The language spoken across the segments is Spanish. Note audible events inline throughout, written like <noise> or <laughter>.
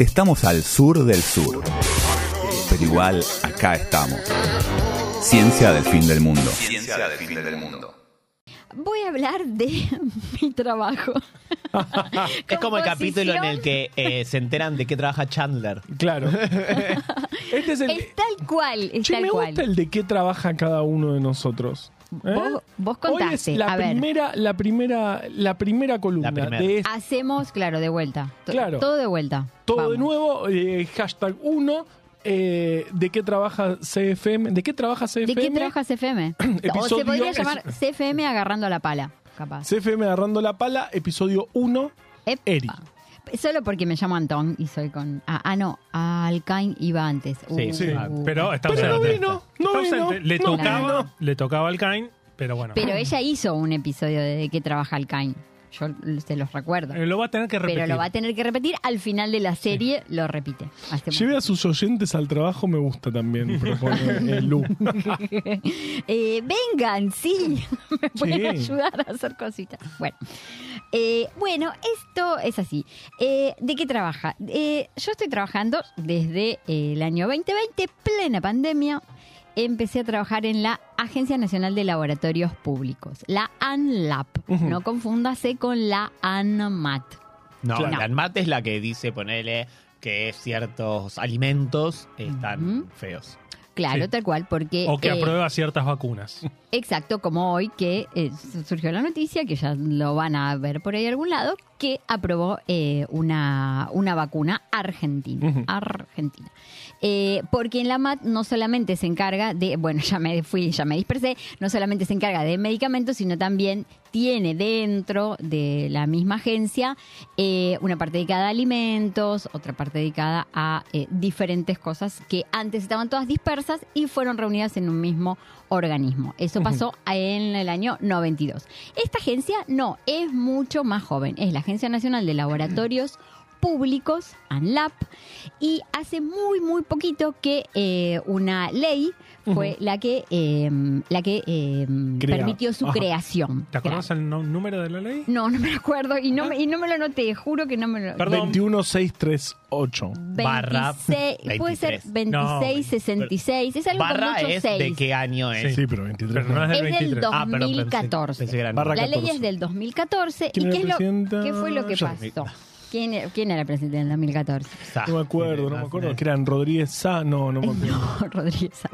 Estamos al sur del sur, pero igual acá estamos. Ciencia del fin del mundo. Ciencia del fin del mundo. Voy a hablar de <laughs> mi trabajo. <laughs> Es como el capítulo en el que eh, se enteran de qué trabaja Chandler. Claro. <laughs> este es el. Es tal cual, es Che, tal me cual. gusta el de qué trabaja cada uno de nosotros. ¿Eh? Vos, vos Hoy es contaste, la a ver. primera, la primera, la primera columna La primera. de este- Hacemos, claro, de vuelta. Claro. Todo de vuelta. todo Vamos. de nuevo. eh, hashtag 1. ¿De qué trabaja CFM? ¿De qué trabaja CFM? ¿De qué trabaja CFM? <clears throat> o se Episodio- podría es- llamar CFM agarrando la pala, capaz. CFM agarrando la pala, episodio 1. Epa. Eri. Solo porque me llamo Antón y soy con. Ah, ah, no, Alcain iba antes. Sí, sí. Ah, Pero está Pero no ausente. vino, no Está vino, ausente. Le no tocaba, vino. le tocaba al Cain, pero bueno. Pero ella hizo un episodio de, de qué trabaja Alcain. Yo se los recuerdo. Eh, lo va a tener que repetir. Pero lo va a tener que repetir. Al final de la serie lo repite. Lleve a sus oyentes al trabajo, me gusta también, propone eh, <laughs> Lu. Eh, vengan, sí, <laughs> me pueden Sí. ayudar a hacer cositas. Bueno, Eh, bueno esto es así. Eh, ¿De qué trabaja? Eh, yo estoy trabajando desde eh, el año 2020, plena pandemia. Empecé a trabajar en la Agencia Nacional de Laboratorios Públicos, la ANLAP. No confúndase con la ANMAT. No, la ANMAT es la que dice, ponele, que ciertos alimentos están feos. Claro, Sí. tal cual, porque... O que eh, aprueba ciertas vacunas. <laughs> Exacto, como hoy que eh, surgió la noticia, que ya lo van a ver por ahí a algún lado, que aprobó eh, una, una vacuna argentina. Argentina. Eh, porque en la MAT no solamente se encarga de, bueno, <laughs> ya me fui, ya me dispersé, no solamente se encarga de medicamentos, sino también tiene dentro de la misma agencia eh, una parte dedicada a alimentos, otra parte dedicada a eh, diferentes cosas que antes estaban todas dispersas y fueron reunidas en un mismo organismo. Eso pasó en el año 92. Esta agencia no, es mucho más joven. Es la Agencia Nacional de Laboratorios Públicos, ANLAP, y hace muy, muy poquito que eh, una ley fue la que, eh, la que eh, permitió su Ajá. creación. ¿Te acordás el no- número de la ley? No, no me acuerdo y no, me, y no me lo noté, juro que no me lo... Perdón. 21638. Barra 26, puede ser 23. 2666, es algo Barra con mucho es 6. de qué año es. Sí, pero 23. Pero no es del Es del 23. dos- Ah, perdón, pensé- 2014. pensé que era Barra La ley 14. es del 2014. ¿Y ¿Quién qué, es lo, qué fue lo que Yo- pasó? ¿Quién, era- quién era el presidente en el 2014? Sa- No me acuerdo, no me acuerdo. Que eran Rodríguez Sá. No, no me <laughs> acuerdo. No, Rodríguez. Sá.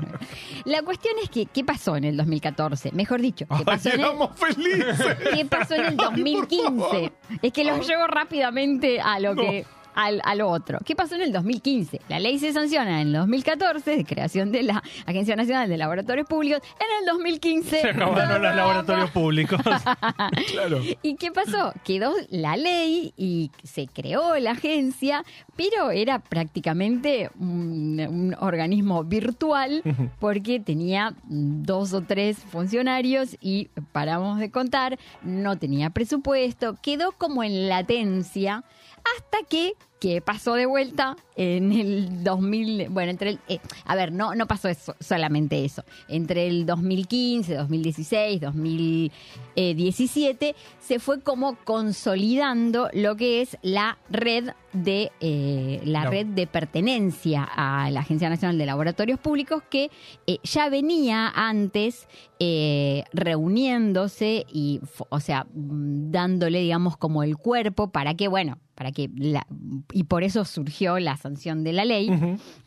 La cuestión es que, ¿qué pasó en el 2014? Mejor dicho, ¿qué Ay, pasó, en el, felices. qué pasó en el <laughs> 2015? Es que lo llevo rápidamente a lo que... Al, otro. ¿Qué pasó en el 2015? La ley se sanciona en el 2014 de creación de la Agencia Nacional de Laboratorios Públicos. En el 2015 Se acabaron los laboratorios públicos. <laughs> Claro. ¿Y qué pasó? Quedó la ley y se creó la agencia, pero era prácticamente un, un organismo virtual porque tenía dos o tres funcionarios y paramos de contar, no tenía presupuesto, quedó como en latencia hasta que que pasó de vuelta en el 2000, bueno, entre el, eh, a ver, no, no pasó eso, solamente eso, entre el 2015, 2016, 2017, se fue como consolidando lo que es la red de, eh, la red de pertenencia a la Agencia Nacional de Laboratorios Públicos que eh, ya venía antes eh, reuniéndose y, o sea, mm, dándole, digamos, como el cuerpo para que, bueno, para que, la, y por eso surgió la sanción de la ley.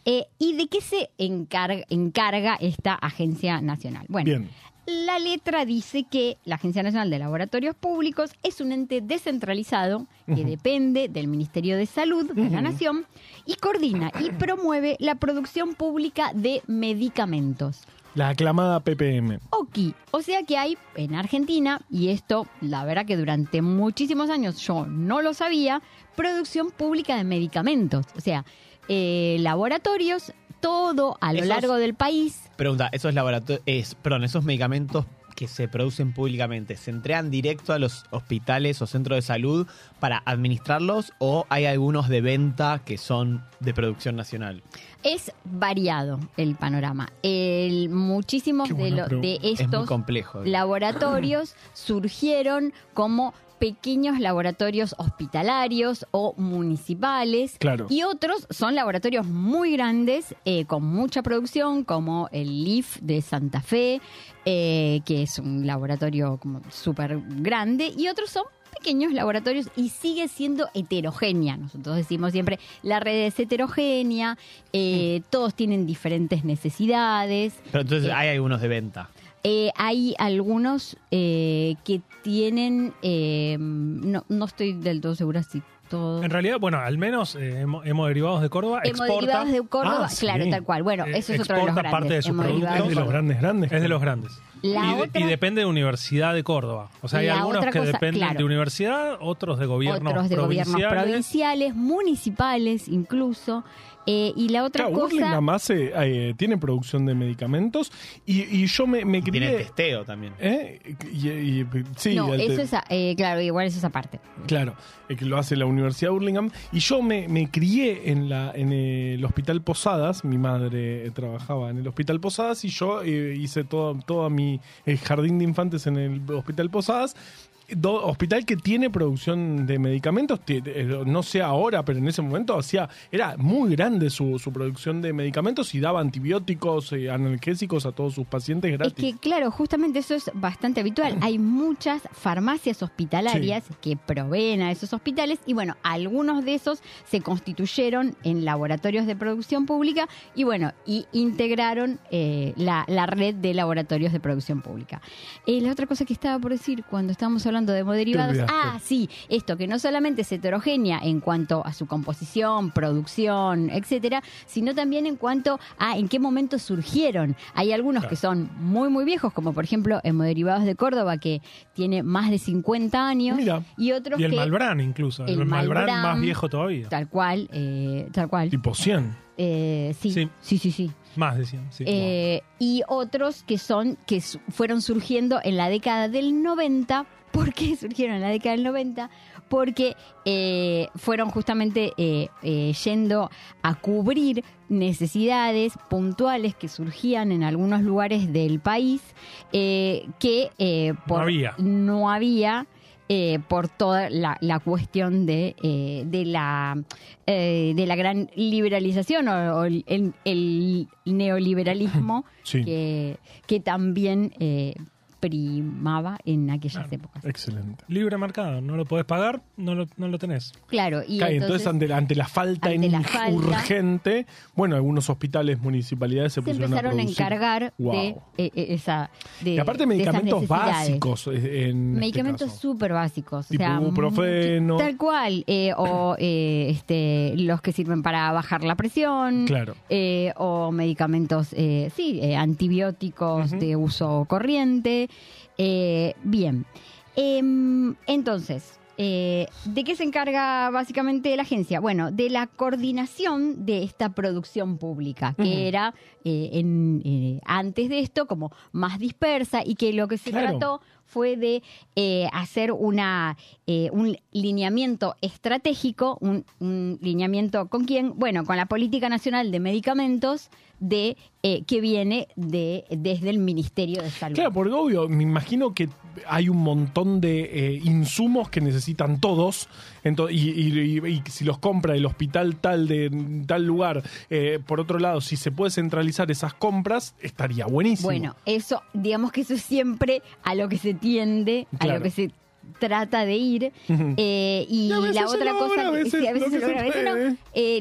Eh, ¿Y de qué se encarga, encarga esta agencia nacional? Bueno, Bien. la letra dice que la Agencia Nacional de Laboratorios Públicos es un ente descentralizado que depende del Ministerio de Salud de la Nación y coordina y promueve la producción pública de medicamentos. La aclamada PPM. OKI. O sea que hay en Argentina, y esto la verdad que durante muchísimos años yo no lo sabía, producción pública de medicamentos. O sea, eh, laboratorios, todo a lo Esos- largo del país. Pregunta, esos laboratorios, es, perdón, esos medicamentos que se producen públicamente, ¿se entregan directo a los hospitales o centros de salud para administrarlos o hay algunos de venta que son de producción nacional? Es variado el panorama. El, muchísimos de, lo-. Es estos complejo. laboratorios <clears throat> surgieron como pequeños laboratorios hospitalarios o municipales. Claro. Y otros son laboratorios muy grandes, eh, con mucha producción, como el LIF de Santa Fe, eh, que es un laboratorio como súper grande. Y otros son pequeños laboratorios y sigue siendo heterogénea. Nosotros decimos siempre, la red es heterogénea, eh, todos tienen diferentes necesidades. Pero entonces Eh, hay algunos de venta. Eh, hay algunos eh, que tienen, eh, no, no estoy del todo segura si todo... En realidad, bueno, al menos eh, hemo- hemoderivados de Córdoba exporta. De Córdoba, Ah, sí. claro, tal cual. Bueno, Eh, eso es otro de los grandes. parte de sus hemoderivados Es de los grandes, grandes. Es de los grandes. La y, de- otra- y depende de Universidad de Córdoba. O sea, hay algunos que cosa, dependen claro. de universidad, otros de gobiernos Otros de gobiernos provinciales. provinciales, municipales incluso. Eh, y la otra Claro, cosa... Burlingame hace, eh, tiene producción de medicamentos y, y yo me, me Tiene crié... testeo también. ¿eh? Y, y- sí, no, el te- eso es, a- eh, claro, igual eso es aparte. Claro, eh, que lo hace la Universidad de Burlingame. Y yo me, me crié en, la, en el Hospital Posadas. Mi madre eh, trabajaba en el Hospital Posadas y yo eh, hice todo, todo mi eh, jardín de infantes en el Hospital Posadas. Do- hospital que tiene producción de medicamentos, eh, no sé ahora, pero en ese momento hacía, era muy grande su, su producción de medicamentos y daba antibióticos, eh, analgésicos a todos sus pacientes gratis. Es que, claro, justamente eso es bastante habitual. Hay muchas farmacias hospitalarias que proveen a esos hospitales y, bueno, algunos de esos se constituyeron en laboratorios de producción pública y, bueno, y integraron eh, la, la red de laboratorios de producción pública. Eh, la otra cosa que estaba por decir cuando estábamos hablando de hemoderivados, ah, sí, esto que no solamente es heterogénea en cuanto a su composición, producción, etcétera, sino también en cuanto a en qué momento surgieron. Hay algunos que son muy, muy viejos, como por ejemplo Hemoderivados de Córdoba, que tiene más de 50 años, Mira. y otros Y el que. Malbrán incluso. El, el Malbrán, Malbrán, más viejo todavía. Tal cual, eh, tal cual. Tipo 100. Eh, sí, Sí. sí, sí, sí. Más decían. Sí. Eh, y otros que son que fueron surgiendo en la década del 90. ¿Por qué surgieron en la década del 90? Porque eh, fueron justamente eh, eh, yendo a cubrir necesidades puntuales que surgían en algunos lugares del país que había. no había, eh, por toda la, la cuestión de, eh, de la eh, de la gran liberalización o, o el, neoliberalismo <laughs> Sí. que, que también primaba en aquellas Claro. épocas. Excelente. Libre mercado. No lo podés pagar, no lo, no lo tenés. Claro, y entonces, entonces, ante, ante la falta ante la falta- urgente, bueno, algunos hospitales, municipalidades se, se pusieron empezaron a, encargar Wow. de eh, eh, esa de, y aparte medicamentos básicos eh, en este Medicamentos súper básicos. Tipo o sea, ibuprofeno. Tal cual. eh, o eh, este, los que sirven para bajar la presión. Claro. eh, o medicamentos, eh, sí, eh, antibióticos de uso corriente. Eh, bien. Em, entonces, eh, ¿de qué se encarga básicamente la agencia? Bueno, de la coordinación de esta producción pública, que era eh, en, eh, antes de esto como más dispersa y que lo que se Claro. trató fue de eh, hacer una eh, un lineamiento estratégico, un, un lineamiento con quién, bueno, con la política nacional de medicamentos de eh, que viene de desde el Ministerio de Salud. Claro, porque obvio, me imagino que hay un montón de eh, insumos que necesitan todos, ento- y, y- y- y si los compra el hospital tal de tal lugar, eh, por otro lado, si se puede centralizar esas compras, estaría buenísimo. Bueno, eso, digamos que eso es siempre a lo que se tiende, a lo que se trata de ir. Eh, y otra cosa,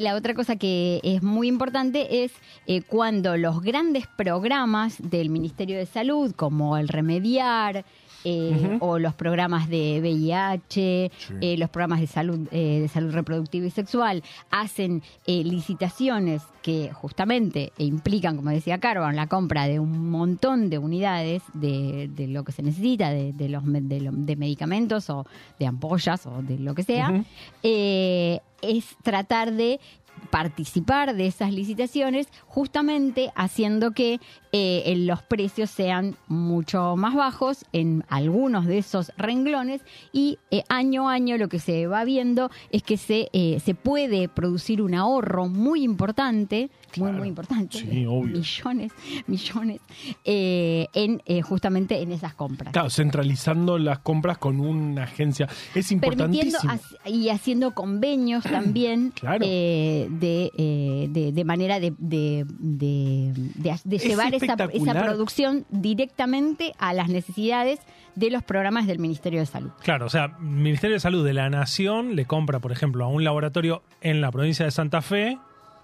la otra cosa que es muy importante es eh, cuando los grandes programas del Ministerio de Salud, como el Remediar, eh, o los programas de VIH, Sí. eh, los programas de salud, eh, de salud reproductiva y sexual, hacen eh, licitaciones que justamente implican, como decía Carvan, la compra de un montón de unidades de, de lo que se necesita, de, de los, de, lo- de medicamentos o de ampollas o de lo que sea, es tratar de participar de esas licitaciones, justamente haciendo que eh, los precios sean mucho más bajos en algunos de esos renglones y eh, año a año lo que se va viendo es que se, eh, se puede producir un ahorro muy importante, muy, muy importante, Sí, obvio. millones, millones, eh, en eh, justamente en esas compras. Claro, centralizando las compras con una agencia. Es importantísimo. y haciendo convenios también <clears throat> Claro. Eh, de, eh, de, de manera de, de, Es llevar esa, esa producción directamente a las necesidades de los programas del Ministerio de Salud. Claro, o sea, Ministerio de Salud de la Nación le compra, por ejemplo, a un laboratorio en la provincia de Santa Fe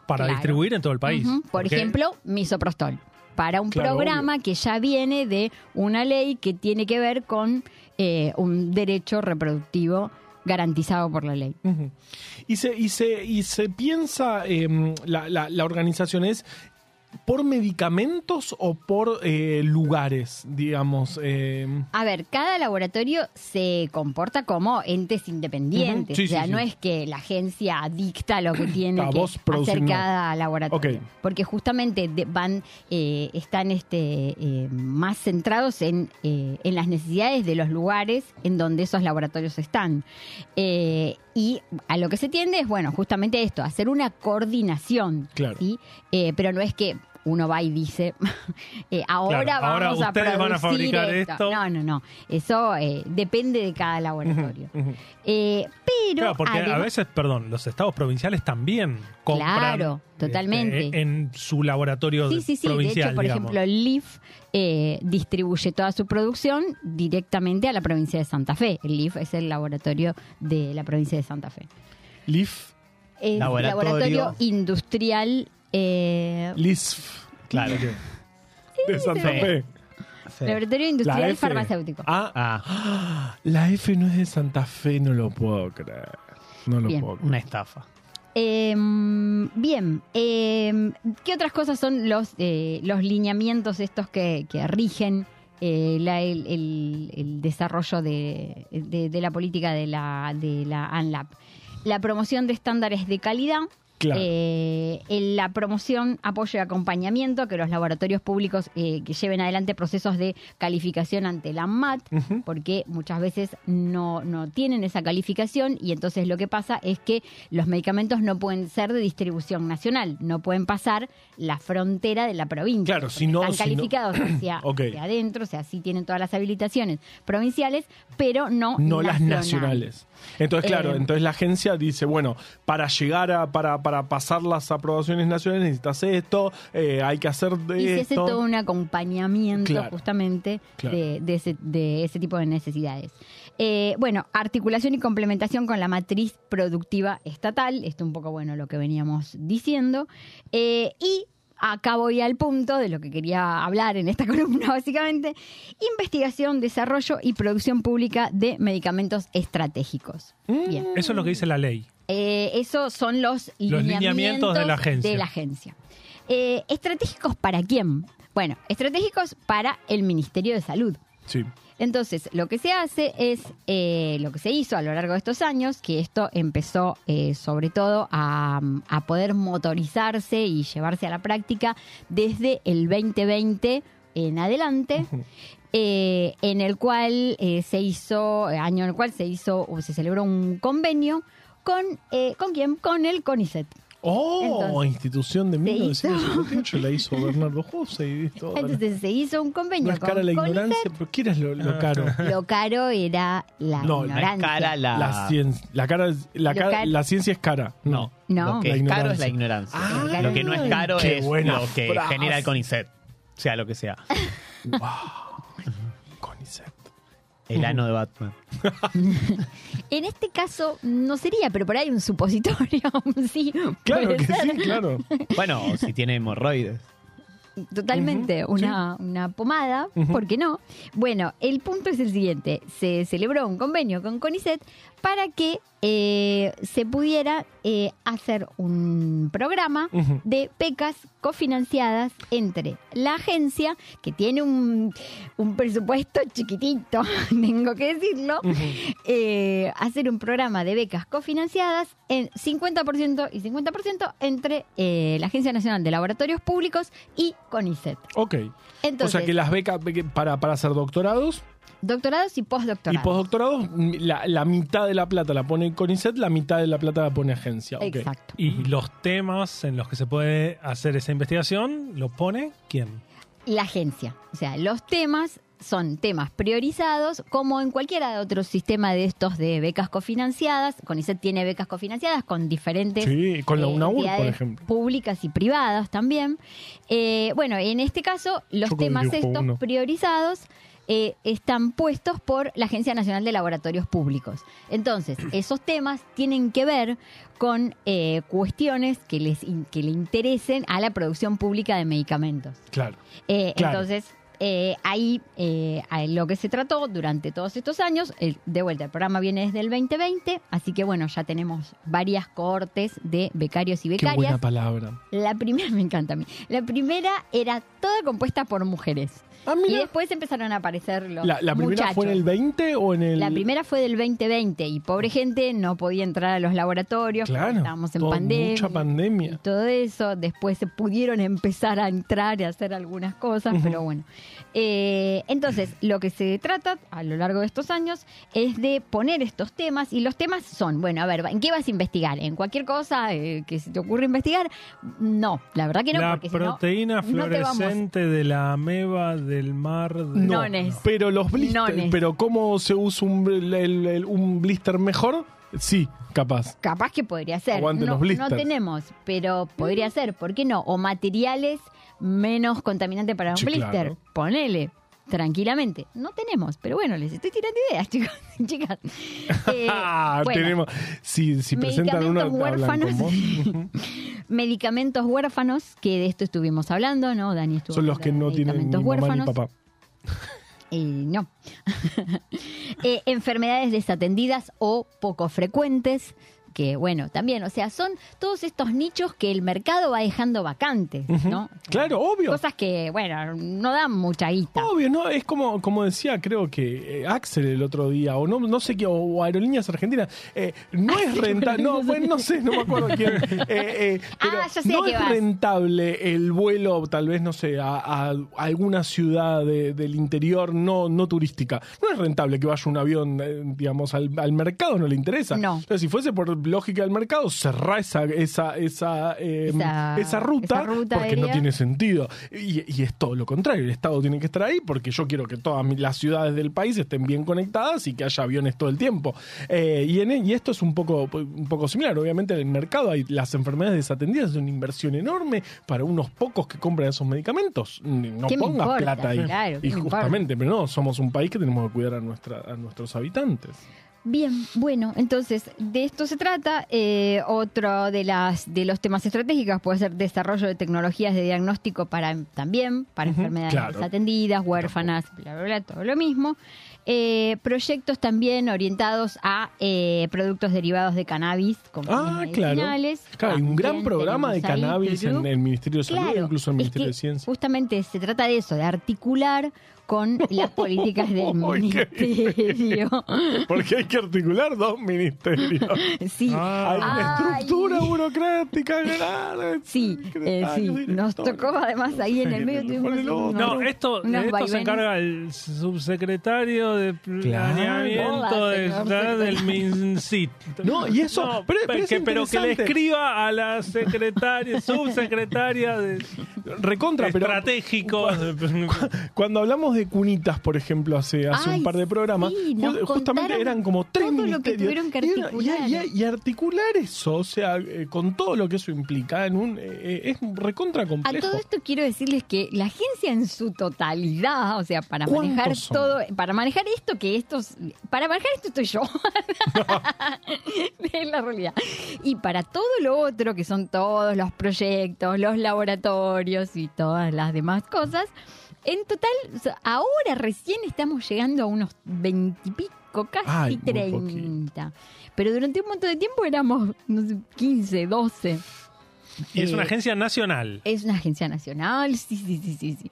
para Claro. distribuir en todo el país. Por ejemplo, misoprostol. Para un Claro, programa que ya viene de una ley que tiene que ver con eh, un derecho reproductivo garantizado por la ley. Y se, y se, y se piensa, eh, la, la organización es por medicamentos o por eh, lugares, digamos. eh, A ver, cada laboratorio se comporta como entes independientes. Sí, o sea, sí, no es que la agencia dicta lo que tiene que hacer cada laboratorio. Porque justamente van, eh, están este, eh, más centrados en, eh, en las necesidades de los lugares en donde esos laboratorios están. Y a lo que se tiende es, bueno, justamente esto, hacer una coordinación. Claro. ¿sí? Eh, pero no es que uno va y dice, <laughs> eh, ahora Claro, ahora vamos a ustedes van a producir fabricar esto. esto. No, no, no. Eso eh, depende de cada laboratorio. Pero Claro, porque a veces, perdón, los estados provinciales también compran Claro, totalmente. este, en su laboratorio Sí, sí, sí. De provincial, hecho, por digamos. ejemplo, el LIF eh, distribuye toda su producción directamente a la provincia de Santa Fe. El LIF es el laboratorio de la provincia de Santa Fe. LIF, Es Laboratorio. laboratorio industrial. eh, LISF, Claro. de Santa sí. Fe. Laboratorio La industrial F. farmacéutico. Ah, Ah, <gasps> la F no es de Santa Fe, no lo puedo creer. No lo Bien. puedo creer. una estafa. Eh, bien, eh, ¿qué otras cosas son los, eh, los lineamientos estos que, que rigen eh, la- el, el- el desarrollo de, de- de la política de la, de la ANLAP? La promoción de estándares de calidad. Claro. eh, en la promoción, apoyo y acompañamiento que los laboratorios públicos eh, que lleven adelante procesos de calificación ante la Ujú. porque muchas veces no, no tienen esa calificación y entonces lo que pasa es que los medicamentos no pueden ser de distribución nacional, no pueden pasar la frontera de la provincia. Claro, si no- Están si no- calificados hacia, <clears throat> adentro, o sea, sí tienen todas las habilitaciones provinciales, pero no no las nacionales. nacionales. Entonces, claro, Eh, entonces la agencia dice, bueno, para llegar a, para, para pasar las aprobaciones nacionales necesitas esto, eh, hay que hacer de Y se hace todo un acompañamiento Claro. justamente Claro. De, de ese, de ese tipo de necesidades. Eh, bueno, articulación y complementación con la matriz productiva estatal, esto un poco bueno lo que veníamos diciendo. Eh, y acá voy al punto de lo que quería hablar en esta <laughs> columna básicamente, investigación, desarrollo y producción pública de medicamentos estratégicos. Mm. Bien. Eso es lo que dice la ley. Eh, esos son los, Los lineamientos de la agencia. de la agencia. Eh, ¿Estratégicos para quién? Bueno, estratégicos para el Ministerio de Salud. Sí. Entonces, lo que se hace es, eh, lo que se hizo a lo largo de estos años, que esto empezó eh, sobre todo a, a poder motorizarse y llevarse a la práctica desde el 2020 en adelante, eh, en el cual se hizo, año en el cual se hizo, o se celebró un convenio con, eh, ¿con quién? Con el CONICET. Oh, Entonces, institución de se 1958 la hizo Bernardo José y todo. Entonces se hizo un no convenio es con cara la CONICET. ignorancia, pero ¿qué era lo, lo caro? <laughs> Lo caro era la No, no es No es ignorancia. cara la. La, ciencia, la, cara, es- la, cara- car- la ciencia es cara. No. No. Lo que La es caro es la ignorancia. Ah, lo que no es caro es lo que frase. genera el CONICET. Sea lo que sea. <laughs> Conicet. El ano de Batman. <laughs> En este caso no sería, pero por ahí un supositorio, <laughs> sí. Claro puede que ser. sí, claro. Bueno, si tiene hemorroides. Totalmente, una, una pomada, Ujú. ¿por qué no? Bueno, el punto es el siguiente, se celebró un convenio con CONICET para que eh, se pudiera eh, hacer un programa de becas cofinanciadas entre la agencia, que tiene un, un presupuesto chiquitito, <laughs> tengo que decirlo, eh, hacer un programa de becas cofinanciadas en 50% y 50% entre la Agencia Nacional de Laboratorios Públicos y CONICET. Ok. Entonces, o sea que las becas para, para hacer doctorados doctorados y postdoctorados. y postdoctorados, la, la mitad de la plata la pone CONICET, la mitad de la plata la pone agencia. Exacto. Y los temas en los que se puede hacer esa investigación, ¿lo pone quién? la agencia. O sea, los temas son temas priorizados, como en cualquiera de otro sistema de estos de becas cofinanciadas. CONICET tiene becas cofinanciadas con diferentes Sí, con la eh, UNAUR, por ejemplo. públicas y privadas también. Eh, bueno, en este caso, los Yo temas estos uno. priorizados eh, están puestos por la Agencia Nacional de Laboratorios Públicos. Entonces, <clears throat> esos temas tienen que ver con eh, cuestiones que, les, in- que le interesen a la producción pública de medicamentos. Claro. Eh, Claro. Entonces, eh, ahí eh, lo que se trató durante todos estos años, el- de vuelta, el programa viene desde el 2020, así que bueno, ya tenemos varias cohortes de becarios y Qué buena becarias. palabra. La primera, <laughs> me encanta a mí, la primera era toda compuesta por mujeres. Ah, Y después empezaron a aparecer los La, la primera fue en el muchachos. 20 o en el. La primera fue del 2020 y pobre gente no podía entrar a los laboratorios, porque Claro. estábamos en todo- pandemia Mucha y pandemia. todo eso. Después se pudieron empezar a entrar y a hacer algunas cosas, pero bueno. Eh, entonces, lo que se trata a lo largo de estos años es de poner estos temas y los temas son, bueno, a ver, ¿en qué vas a investigar? ¿En cualquier cosa eh, que se te ocurra investigar? No, la verdad que no, la porque si no, proteína no te vamos. fluorescente de la ameba del mar. de- No, Nones. pero los blister, Nones. pero cómo se usa un, el- el- un blister mejor? Sí, capaz. Capaz que podría ser. Aguante no, los blisters. no tenemos, pero podría ser. ¿Por qué no? O materiales menos contaminantes para un Sí, blister. claro. Ponele. Tranquilamente. No tenemos, pero bueno, les estoy tirando ideas, <laughs> chicos, chicas. <laughs> Eh, Ah, bueno, tenemos. Si, si presentan uno, medicamentos hablan con huérfanos. vos. <laughs> Medicamentos huérfanos, que de esto estuvimos hablando, ¿no? Dani estuvo Son los que no tienen ni mamá ni huérfanos. papá. <laughs> Eh, no. <laughs> Eh, enfermedades desatendidas o poco frecuentes, que bueno, también, o sea, son todos estos nichos que el mercado va dejando vacantes, ¿no? Claro, obvio. Cosas que, bueno, no dan mucha guita. Obvio, ¿no? Es como, como decía, creo que eh, Axel el otro día, o no, no sé qué, o Aerolíneas Argentinas, eh, no es rentable, no, bueno, no sé, no me acuerdo quién, <laughs> eh, eh, pero Ah, ya sé no es vas. rentable el vuelo, tal vez, no sé, a, a alguna ciudad de- del interior no, no turística. No es rentable que vaya un avión, digamos, al, al mercado, no le interesa. No. Entonces, si fuese por lógica del mercado, cerrá esa, esa, esa, eh, Esa- esa ruta, esa ruta porque no tiene sentido. Y, y es todo lo contrario, el Estado tiene que estar ahí porque yo quiero que todas las ciudades del país estén bien conectadas y que haya aviones todo el tiempo. Eh, y, en, y esto es un poco, un poco similar. Obviamente en el mercado hay las enfermedades desatendidas, es una inversión enorme para unos pocos que compran esos medicamentos. No ¿Qué me pongas importa? plata ahí. Claro, ¿qué y importa? justamente, pero no, somos un país que tenemos que cuidar a, nuestra, a nuestros habitantes. Bien, bueno, entonces de esto se trata. Eh, otro de las de los temas estratégicos puede ser desarrollo de tecnologías de diagnóstico para también para enfermedades claro. desatendidas, huérfanas, bla bla bla, todo lo mismo. Eh, proyectos también orientados a eh, productos derivados de cannabis con Ah, claro. medicinales. Claro, hay un gran programa de cannabis en el Ministerio de Salud, Claro, incluso en el es Ministerio que de Ciencia. Justamente se trata de eso, de articular con las políticas del <laughs> ministerio. Porque hay que articular dos ministerios. Sí. Ah. Hay una Ay. estructura burocrática grande. Sí, eh, sí. Nos tocó además ahí en el medio tuvimos unos- No, esto, de unos esto se vaivenes. encarga el subsecretario de planeamiento de- del. MinSIT. No, y eso- pero- pero es que, pero que le interesante. escriba a la secretaria, subsecretaria de Recontra, pero estratégicos. <laughs> cuando hablamos de cunitas, por ejemplo, hace, hace Ay, un par de programas, sí, nos ju- justamente eran como tres todo lo que tuvieron que Y era- y- articular. Y, y articular eso, o sea, eh, con todo lo que eso implica, en un, eh, eh, es recontra A complejo. todo esto quiero decirles que la agencia en su totalidad, o sea, para ¿Cuántos manejar son? todo, para manejar esto que estos, para manejar esto estoy yo, <laughs> es la realidad. Y para todo lo otro, que son todos los proyectos, los laboratorios y todas las demás cosas, en total, ahora recién estamos llegando a unos veintipico casi 30. Pero durante un montón de tiempo éramos no sé, 15, 12. Y es Eh, una agencia nacional. Es una agencia nacional, sí, sí, sí, sí. sí.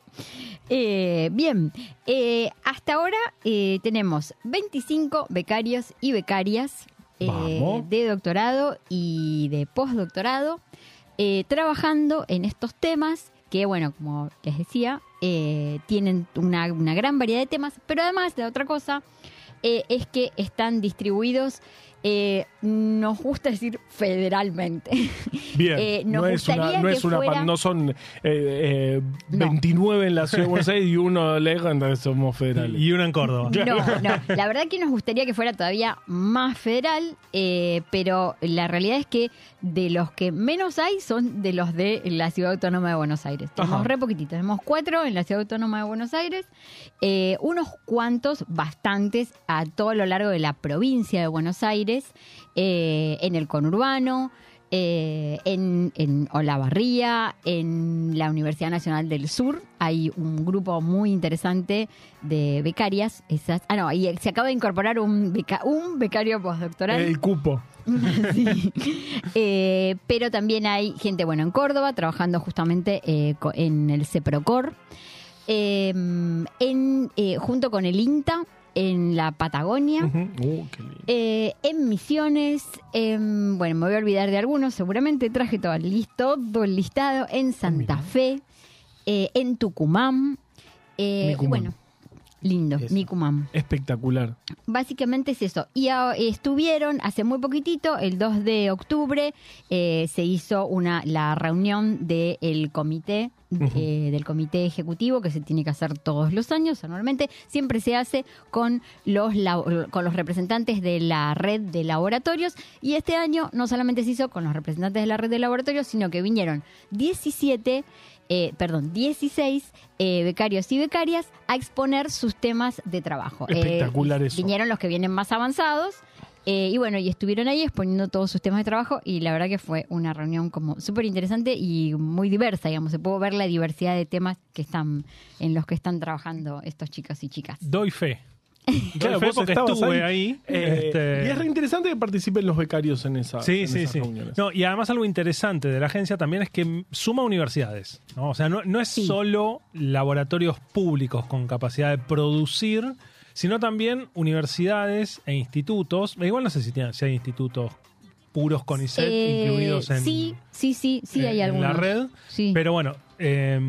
Eh, bien, eh, hasta ahora eh, tenemos 25 becarios y becarias eh, de doctorado y de postdoctorado eh, trabajando en estos temas que, bueno, como les decía, eh, tienen una, una gran variedad de temas, pero además de otra cosa eh, es que están distribuidos, eh, nos gusta decir federalmente. <laughs> Bien, Eh, nos no es una, no que es una fuera- pan- no son eh, eh, No. 29 en la ciudad de Buenos Aires y uno lejos, entonces somos federales. Y una en Córdoba. No, no. La verdad que nos gustaría que fuera todavía más federal, eh, pero la realidad es que de los que menos hay son de los de la Ciudad Autónoma de Buenos Aires. Tenemos Ajá. re poquititos. Tenemos cuatro en la Ciudad Autónoma de Buenos Aires, eh, unos cuantos, bastantes, a todo lo largo de la provincia de Buenos Aires, eh, en el conurbano. eh, en, en Olavarría, en la Universidad Nacional del Sur, hay un grupo muy interesante de becarias. Esas, ah, no, y se acaba de incorporar un, beca- un becario postdoctoral. El cupo. <laughs> Sí. Eh, pero también hay gente, bueno, en Córdoba, trabajando justamente eh, en el CEPROCOR, en, junto con el INTA, en la Patagonia. Uh. Eh, en Misiones, en- bueno, me voy a olvidar de algunos, seguramente traje todo el, lis- todo el listado, en Santa mira. Fe, eh, en Tucumán, eh, bueno, lindo, Eso. Espectacular. Básicamente es eso. Y estuvieron hace muy poquitito, el 2 de octubre, eh, se hizo una la reunión del comité, eh, del comité ejecutivo, que se tiene que hacer todos los años, anualmente. Siempre se hace con los, con los representantes de la red de laboratorios. Y este año no solamente se hizo con los representantes de la red de laboratorios, sino que vinieron 17 eh, perdón, 16 eh, becarios y becarias a exponer sus temas de trabajo. Eh, Espectacular eso. Vinieron los que vienen más avanzados. eh, y bueno, y estuvieron ahí exponiendo todos sus temas de trabajo y la verdad que fue una reunión como súper interesante y muy diversa, digamos. Se pudo ver la diversidad de temas que están en los que están trabajando estos chicos y chicas. Doy fe. Claro, vos estuve ahí. Eh, este, Y es re interesante que participen los becarios en, esa, Sí, en sí, esas sí. reuniones. No, y además algo interesante de la agencia también es que suma universidades. ¿no? O sea, no, no es solo laboratorios públicos con capacidad de producir, sino también universidades e institutos. E Igual no sé si, tienen- si hay institutos puros con ISET Eh, incluidos en, sí, sí, sí, sí hay en algunos. la red. Sí. Pero bueno, eh,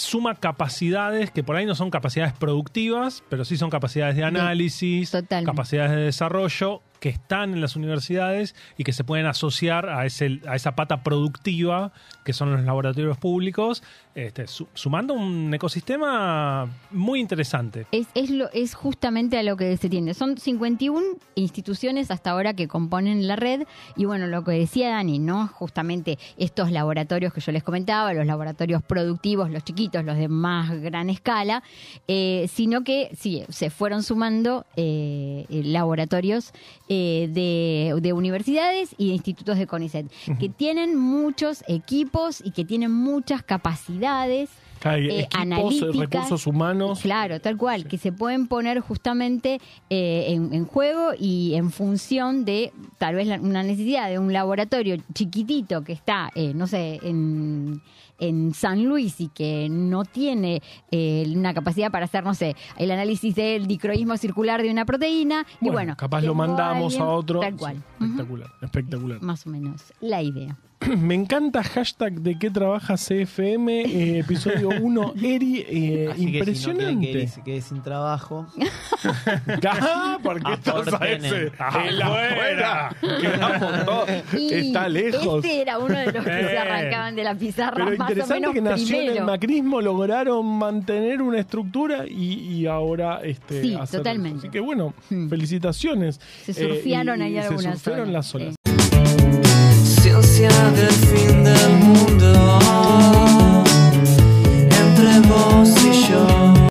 suma capacidades que por ahí no son capacidades productivas, pero sí son capacidades de análisis, totalmente. capacidades de desarrollo que están en las universidades y que se pueden asociar a, ese, a esa pata productiva que son los laboratorios públicos, este, su- sumando un ecosistema muy interesante. Es, es, lo, es justamente a lo que se tiende. Son 51 instituciones hasta ahora que componen la red y bueno, lo que decía Dani, ¿no? Justamente estos laboratorios que yo les comentaba, los laboratorios productivos, los chiquitos, los de más gran escala, eh, sino que sí, se fueron sumando eh, eh, laboratorios eh, de, de universidades y de institutos de CONICET, que tienen muchos equipos y que tienen muchas capacidades eh, equipos, analíticas. recursos humanos. Claro, tal cual, que se pueden poner justamente eh, en, en juego y en función de tal vez la- una necesidad de un laboratorio chiquitito que está, eh, no sé, en, en San Luis y que no tiene eh, una capacidad para hacer, no sé, el análisis del dicroísmo circular de una proteína. y bueno, capaz lo mandamos alguien- a otro. Tal cual. Sí, espectacular, espectacular. Más o menos, la idea. <clears throat> Me encanta hashtag de qué trabaja CFM, eh, episodio 1, <laughs> Eri, eh, Así que si no impresionante. que se quede sin trabajo, <laughs> Ah, porque estás a Aporten ese. en- En la afuera. Quedamos todos. <laughs> Y Está lejos. Este era uno de los que se Eh. arrancaban de la pizarra Pero más o interesante menos que nació en el primero. macrismo, lograron mantener una estructura y, y ahora este, Sí, hacer totalmente. eso. Así que bueno, Hmm. felicitaciones. Se surfearon Eh, y- ahí algunas Se surfearon olas, las olas del fin del mundo. Entre vos